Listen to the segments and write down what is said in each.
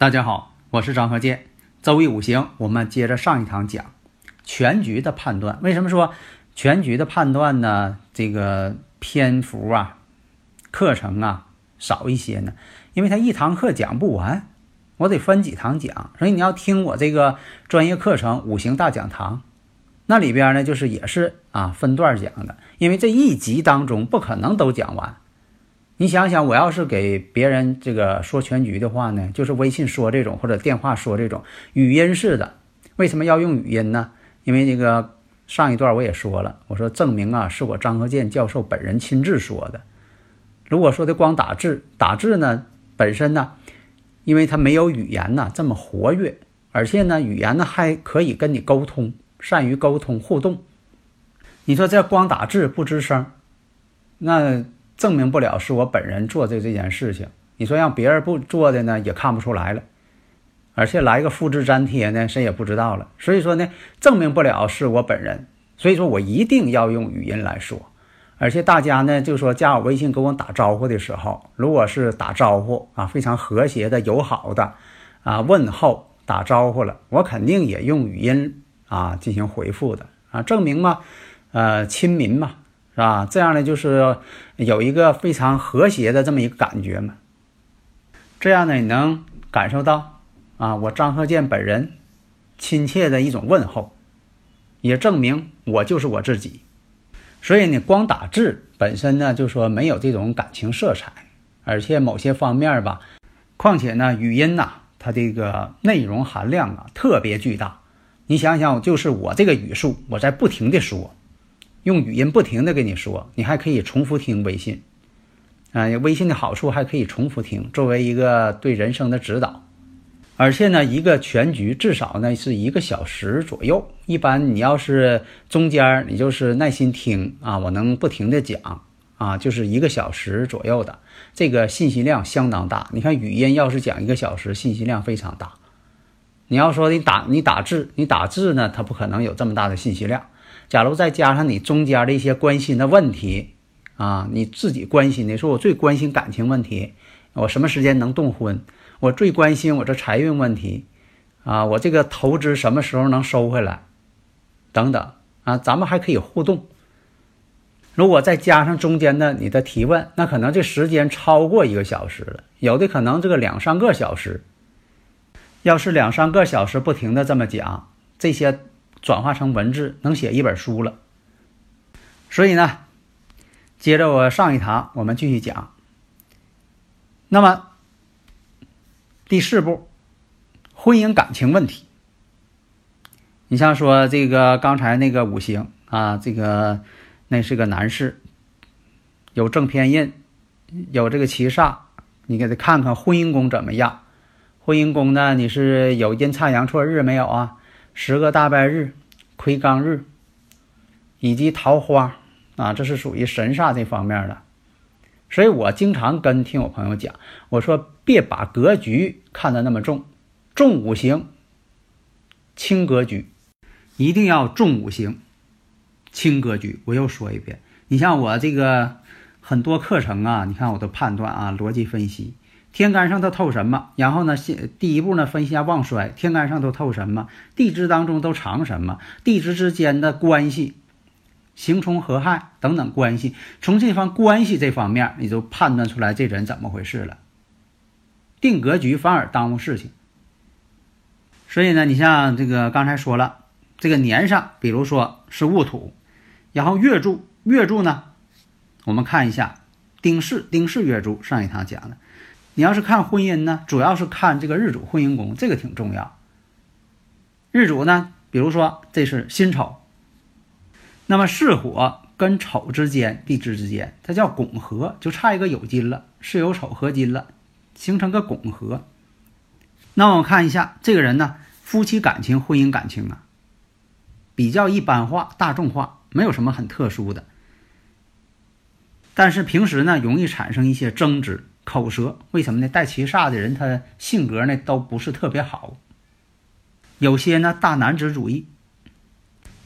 大家好，我是张和建。周易五行，我们接着上一堂讲全局的判断。为什么说全局的判断呢？这个篇幅啊，课程啊少一些呢？因为它一堂课讲不完，我得分几堂讲。所以你要听我这个专业课程《五行大讲堂》，那里边呢就是也是啊分段讲的。因为这一集当中不可能都讲完。你想想，我要是给别人这个说全局的话呢，就是微信说这种或者电话说这种语音式的。为什么要用语音呢？因为那个上一段我也说了，我说证明啊是我张和建教授本人亲自说的。如果说的光打字，打字呢本身呢，因为它没有语言呢这么活跃，而且呢语言呢还可以跟你沟通，善于沟通互动。你说这光打字不吱声，那。证明不了是我本人做的这件事情，你说让别人不做的呢，也看不出来了，而且来个复制粘贴呢，谁也不知道了。所以说呢，证明不了是我本人，所以说我一定要用语音来说。而且大家呢，就说加我微信跟我打招呼的时候，如果是打招呼啊，非常和谐的、友好的啊问候打招呼了，我肯定也用语音啊进行回复的啊，证明嘛，呃，亲民嘛。是吧？这样呢，就是有一个非常和谐的这么一个感觉嘛。这样呢，你能感受到啊，我张鹤建本人亲切的一种问候，也证明我就是我自己。所以呢，光打字本身呢，就说没有这种感情色彩，而且某些方面吧，况且呢，语音呐，它这个内容含量啊特别巨大。你想想，就是我这个语速，我在不停的说。用语音不停的跟你说，你还可以重复听微信，啊，微信的好处还可以重复听，作为一个对人生的指导。而且呢，一个全局至少呢是一个小时左右。一般你要是中间你就是耐心听啊，我能不停的讲啊，就是一个小时左右的，这个信息量相当大。你看语音要是讲一个小时，信息量非常大。你要说你打你打字，你打字呢，它不可能有这么大的信息量。假如再加上你中间的一些关心的问题，啊，你自己关心的，说我最关心感情问题，我什么时间能动婚？我最关心我这财运问题，啊，我这个投资什么时候能收回来？等等，啊，咱们还可以互动。如果再加上中间的你的提问，那可能这时间超过一个小时了，有的可能这个两三个小时。要是两三个小时不停的这么讲这些。转化成文字能写一本书了，所以呢，接着我上一堂我们继续讲。那么第四步，婚姻感情问题。你像说这个刚才那个五行啊，这个那是个男士，有正偏印，有这个七煞，你给他看看婚姻宫怎么样？婚姻宫呢，你是有阴差阳错日没有啊？十个大败日、魁罡日，以及桃花啊，这是属于神煞这方面的。所以我经常跟听我朋友讲，我说别把格局看得那么重，重五行，轻格局，一定要重五行，轻格局。我又说一遍，你像我这个很多课程啊，你看我的判断啊，逻辑分析。天干上都透什么？然后呢，先第一步呢，分析下旺衰。天干上都透什么？地支当中都藏什么？地支之间的关系，刑冲合害等等关系，从这方关系这方面，你就判断出来这人怎么回事了。定格局反而耽误事情。所以呢，你像这个刚才说了，这个年上，比如说是戊土，然后月柱，月柱呢，我们看一下丁巳，丁巳月柱，上一堂讲的。你要是看婚姻呢，主要是看这个日主婚姻宫，这个挺重要。日主呢比如说这是辛丑，那么巳火跟丑之间，地支之间，它叫拱合，就差一个酉金了，巳酉丑合金了，形成个拱合。那我看一下这个人呢，夫妻感情、婚姻感情啊，比较一般化、大众化，没有什么很特殊的。但是平时呢，容易产生一些争执、口舌。为什么呢？带七煞的人，他性格呢都不是特别好，有些呢大男子主义。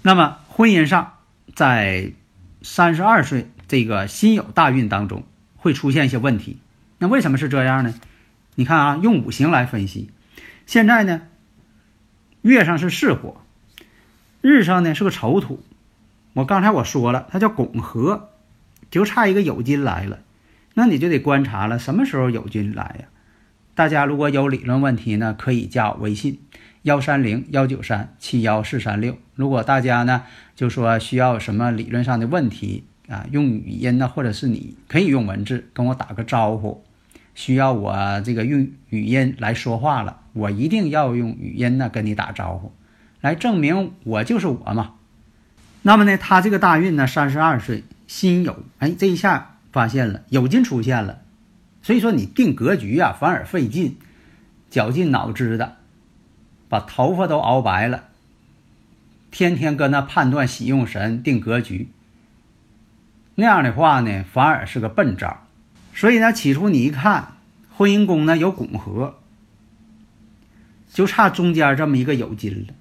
那么婚姻上，在三十二岁这个辛酉大运当中，会出现一些问题。那为什么是这样呢？你看啊，用五行来分析，现在呢，月上是巳火，日上呢是个丑土。我刚才我说了，它叫拱合。就差一个酉金来了，那你就得观察了，什么时候友军来呀？大家如果有理论问题呢，可以加我微信幺三零幺九三七幺四三六。如果大家呢就说需要什么理论上的问题啊，用语音呢，或者是你可以用文字跟我打个招呼，需要我这个用语音来说话了，我一定要用语音呢跟你打招呼，来证明我就是我嘛。那么呢，他这个大运呢，三十二岁。辛酉，哎，这一下发现了酉金出现了，所以说你定格局啊，反而费劲，绞尽脑汁的，把头发都熬白了，天天搁那判断喜用神定格局，那样的话呢，反而是个笨招。所以呢，起初你一看婚姻宫呢有拱合，就差中间这么一个酉金了，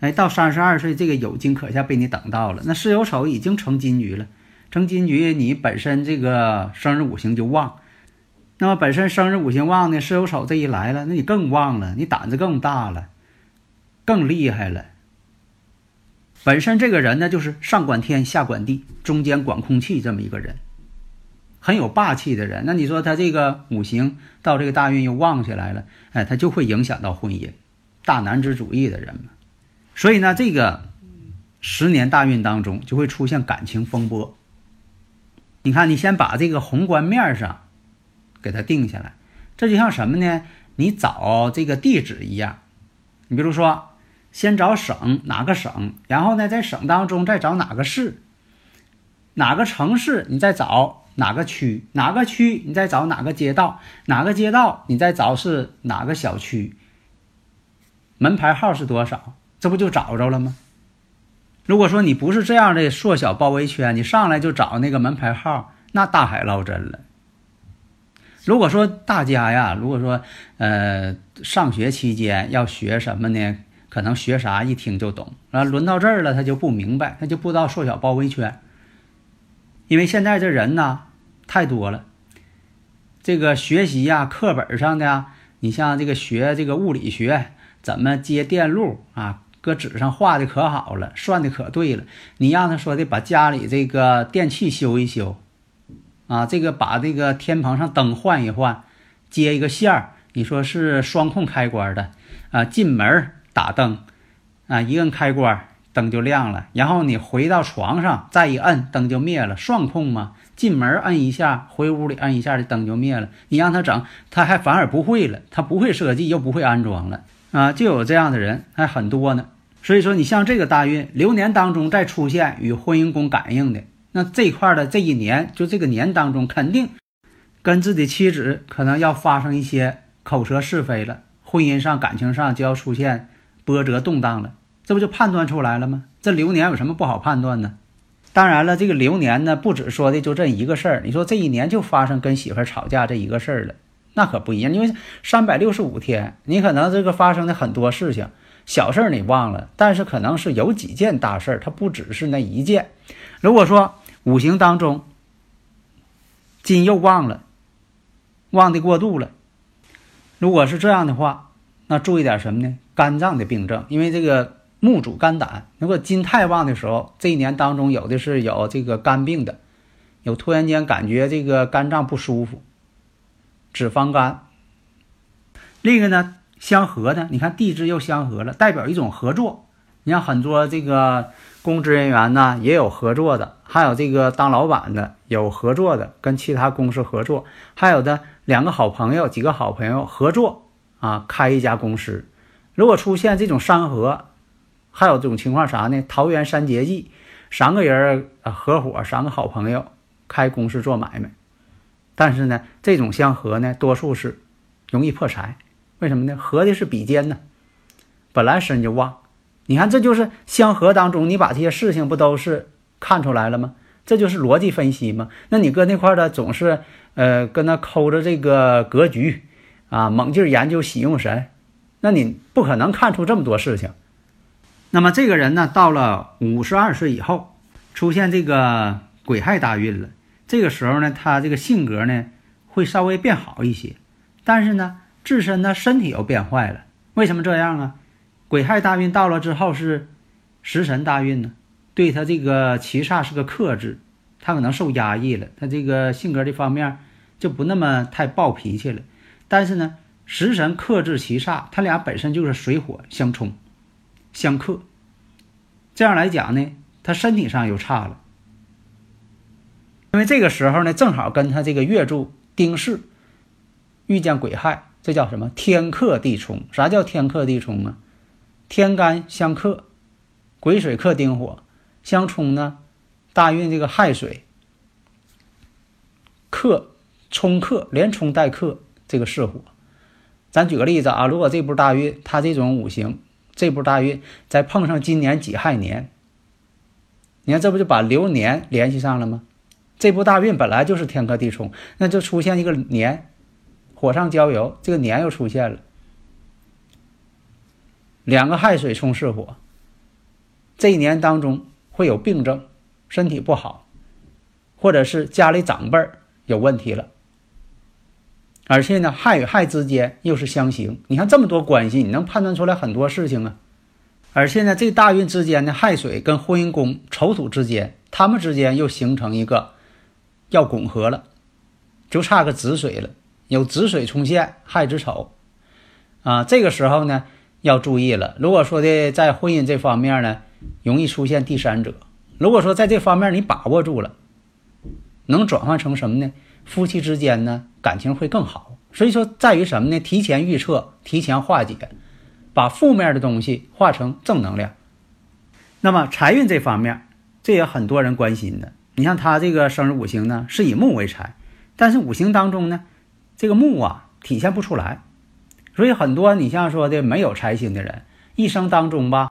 哎，到三十二岁这个酉金可下被你等到了，那巳酉丑已经成金局了。成金局，你本身这个生日五行就旺，那么本身生日五行旺呢，巳酉丑这一来了，那你更旺了，你胆子更大了，更厉害了。本身这个人呢，就是上管天，下管地，中间管空气这么一个人，很有霸气的人。那你说他这个五行到这个大运又旺起来了，哎，他就会影响到婚姻，大男子主义的人嘛。所以呢，这个十年大运当中就会出现感情风波。你看，你先把这个宏观面上给它定下来，这就像什么呢？你找这个地址一样，你比如说，先找省哪个省，然后呢，在省当中再找哪个市，哪个城市，你再找哪个区，哪个区你再找哪个街道，哪个街道你再找是哪个小区，门牌号是多少，这不就找着了吗？如果说你不是这样的缩小包围圈，你上来就找那个门牌号，那大海捞针了。如果说大家呀，如果说呃上学期间要学什么呢？可能学啥一听就懂啊，轮到这儿了他就不明白，他就不知道缩小包围圈。因为现在这人呢太多了，这个学习呀，课本上的，你像这个学这个物理学怎么接电路啊？搁纸上画的可好了，算的可对了。你让他说的把家里这个电器修一修，啊，这个把这个天棚上灯换一换，接一个线儿。你说是双控开关的啊，进门打灯，啊，一摁开关灯就亮了。然后你回到床上再一摁灯就灭了，双控嘛。进门摁一下，回屋里摁一下的灯就灭了。你让他整，他还反而不会了，他不会设计又不会安装了啊，就有这样的人还很多呢。所以说，你像这个大运流年当中再出现与婚姻宫感应的，那这块的这一年，就这个年当中，肯定跟自己妻子可能要发生一些口舌是非了，婚姻上、感情上就要出现波折动荡了，这不就判断出来了吗？这流年有什么不好判断呢？当然了，这个流年呢，不止说的就这一个事儿。你说这一年就发生跟媳妇吵架这一个事儿了，那可不一样，因为三百六十五天，你可能这个发生的很多事情。小事儿你忘了，但是可能是有几件大事儿，它不只是那一件。如果说五行当中金又旺了，旺的过度了，如果是这样的话，那注意点什么呢？肝脏的病症，因为这个木主肝胆，如果金太旺的时候，这一年当中有的是有这个肝病的，有突然间感觉这个肝脏不舒服，脂肪肝。另一个呢？相合的，你看地支又相合了，代表一种合作。你像很多这个公职人员呢，也有合作的；还有这个当老板的有合作的，跟其他公司合作；还有的两个好朋友、几个好朋友合作啊，开一家公司。如果出现这种山合，还有这种情况啥呢？桃园三结义，三个人合伙，三个好朋友开公司做买卖，但是呢，这种相合呢，多数是容易破财。为什么呢？合的是比肩呢，本来身就旺。你看，这就是相合当中，你把这些事情不都是看出来了吗？这就是逻辑分析吗？那你搁那块儿的总是呃跟那抠着这个格局啊，猛劲研究喜用神，那你不可能看出这么多事情。那么这个人呢，到了五十二岁以后，出现这个癸亥大运了。这个时候呢，他这个性格呢会稍微变好一些，但是呢，自身呢身体又变坏了。为什么这样啊？癸亥大运到了之后是食神大运呢，对他这个七煞是个克制，他可能受压抑了，他这个性格这方面就不那么太暴脾气了。但是呢，食神克制七煞，他俩本身就是水火相冲。相克，这样来讲呢，他身体上又差了，因为这个时候呢，正好跟他这个月柱丁巳遇见癸亥，这叫什么？天克地冲。啥叫天克地冲啊？天干相克，癸水克丁火，相冲呢，大运这个亥水克冲克，连冲带克，这个是火。咱举个例子啊，如果这步大运它这种五行。这步大运再碰上今年己亥年，你看这不就把流年联系上了吗？这部大运本来就是天克地冲，那就出现一个年，火上浇油，这个年又出现了，两个亥水冲巳火，这一年当中会有病症，身体不好，或者是家里长辈有问题了。而且呢，亥与亥之间又是相刑，你看这么多关系，你能判断出来很多事情啊。而且呢，这大运之间的亥水跟婚姻宫丑土之间，他们之间又形成一个要拱合了，就差个子水了，有子水冲现，亥子丑啊。这个时候呢，要注意了。如果说的在婚姻这方面呢，容易出现第三者；如果说在这方面你把握住了，能转换成什么呢？夫妻之间呢，感情会更好。所以说，在于什么呢？提前预测，提前化解，把负面的东西化成正能量。那么财运这方面，这也很多人关心的。你像他这个生日五行呢，是以木为财，但是五行当中呢，这个木啊体现不出来。所以很多你像说的没有财星的人，一生当中吧。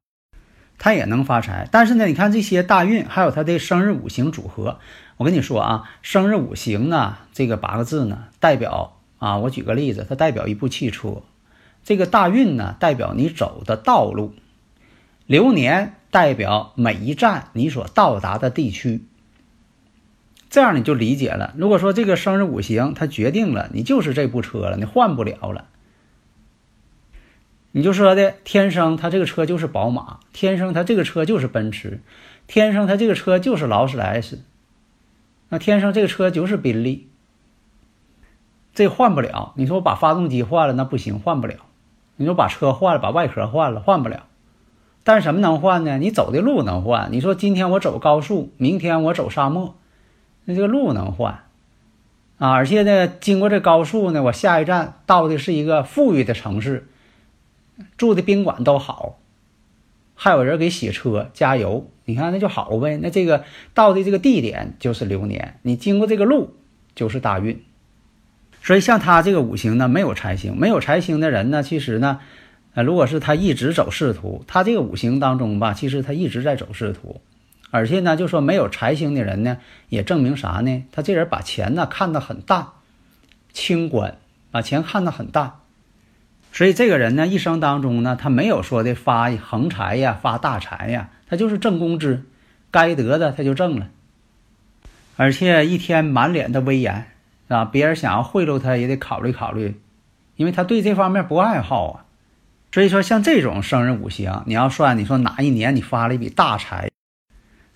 他也能发财，但是呢，你看这些大运，还有他的生日五行组合。我跟你说啊，生日五行呢，这个八个字呢，代表啊，我举个例子，它代表一部汽车；这个大运呢，代表你走的道路；流年代表每一站你所到达的地区。这样你就理解了。如果说这个生日五行它决定了你就是这部车了，你换不了了。你就说的天生他这个车就是宝马，天生他这个车就是奔驰，天生他这个车就是劳斯莱斯，那天生这个车就是宾利，这换不了。你说我把发动机换了，那不行，换不了。你说把车换了，把外壳换了，换不了。但是什么能换呢？你走的路能换。你说今天我走高速，明天我走沙漠，那这个路能换啊。而且呢，经过这高速呢，我下一站到的是一个富裕的城市。住的宾馆都好，还有人给洗车加油，你看那就好呗。那这个到的这个地点就是流年，你经过这个路就是大运。所以像他这个五行呢，没有财星，没有财星的人呢，其实呢，呃，如果是他一直走仕途，他这个五行当中吧，其实他一直在走仕途，而且呢，就说没有财星的人呢，也证明啥呢？他这人把钱呢看得很淡，清官把钱看得很淡。所以这个人呢，一生当中呢，他没有说的发横财呀、发大财呀，他就是挣工资，该得的他就挣了，而且一天满脸的威严啊，别人想要贿赂他也得考虑考虑，因为他对这方面不爱好啊。所以说，像这种生日五行，你要算，你说哪一年你发了一笔大财，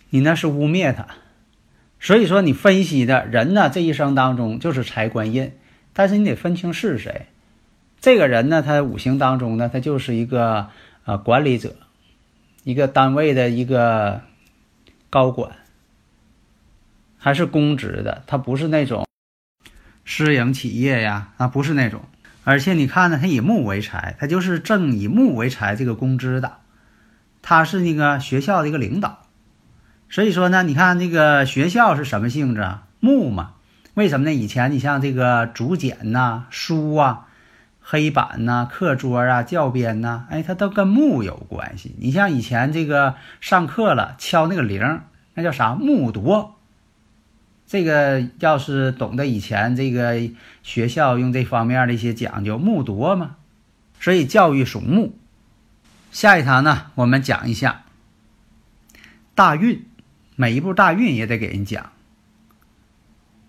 你那是污蔑他。所以说，你分析的人呢，这一生当中就是财官印，但是你得分清是谁。这个人呢，他五行当中呢，他就是一个呃管理者，一个单位的一个高管，还是公职的，他不是那种私营企业呀，啊不是那种。而且你看呢，他以木为财，他就是挣以木为财这个工资的。他是那个学校的一个领导。所以说呢，你看这个学校是什么性质啊？木嘛。为什么呢？以前你像这个竹简呐、书啊、黑板呐、课桌啊、教鞭呐，哎，它都跟木有关系。你像以前这个上课了敲那个铃，那叫啥？木铎。这个要是懂得以前这个学校用这方面的一些讲究，木铎嘛。所以教育属木。下一堂呢，我们讲一下大运，每一步大运也得给人讲。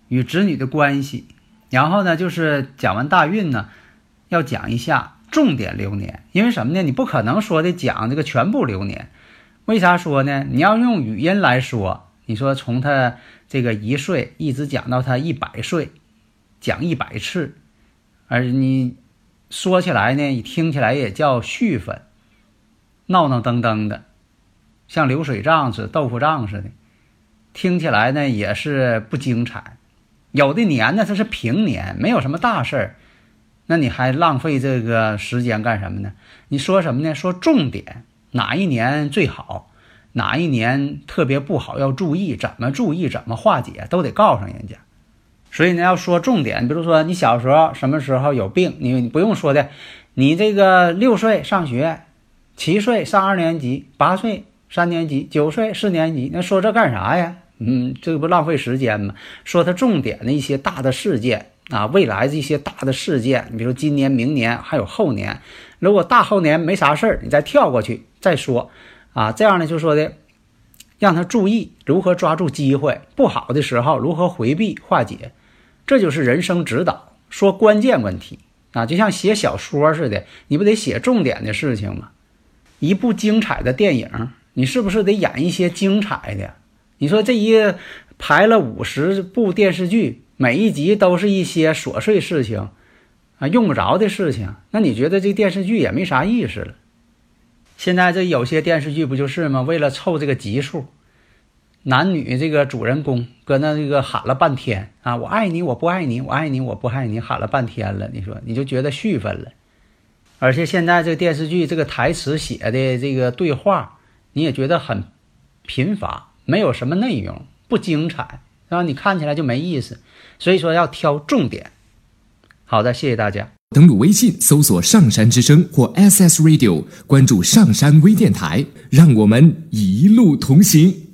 与子女的关系，然后呢，就是讲完大运呢，要讲一下重点流年，因为什么呢？你不可能说的讲这个全部流年，为啥说呢？你要用语音来说，你说从他这个一岁一直讲到他一百岁，讲一百次，而你说起来呢，你听起来也叫絮分，闹闹登登的，像流水账似的、豆腐账似的，听起来呢也是不精彩。有的年呢，它是平年，没有什么大事儿，那你还浪费这个时间干什么呢？你说什么呢？说重点，哪一年最好，哪一年特别不好，要注意，怎么注意，怎么化解，都得告诉人家。所以呢，要说重点，比如说你小时候什么时候有病，你你不用说的，你这个六岁上学，七岁上二年级，八岁三年级，九岁四年级，那说这干啥呀？嗯，这不浪费时间吗？说它重点的一些大的事件啊，未来的一些大的事件，你比如今年、明年还有后年，如果大后年没啥事儿，你再跳过去再说啊。这样呢，就说的让他注意如何抓住机会，不好的时候如何回避化解，这就是人生指导。说关键问题啊，就像写小说似的，你不得写重点的事情吗？一部精彩的电影，你是不是得演一些精彩的？你说这一排了五十部电视剧，每一集都是一些琐碎事情，啊，用不着的事情，那你觉得这电视剧也没啥意思了。现在这有些电视剧不就是吗？为了凑这个集数，男女这个主人公搁那这个喊了半天啊，我爱你，我不爱你，我爱你，我不爱你，喊了半天了。你说你就觉得续分了，而且现在这电视剧这个台词写的这个对话，你也觉得很贫乏。没有什么内容，不精彩，让你看起来就没意思。所以说要挑重点。好的，谢谢大家。登录微信搜索“上山之声”或 SS Radio，关注上山微电台，让我们一路同行。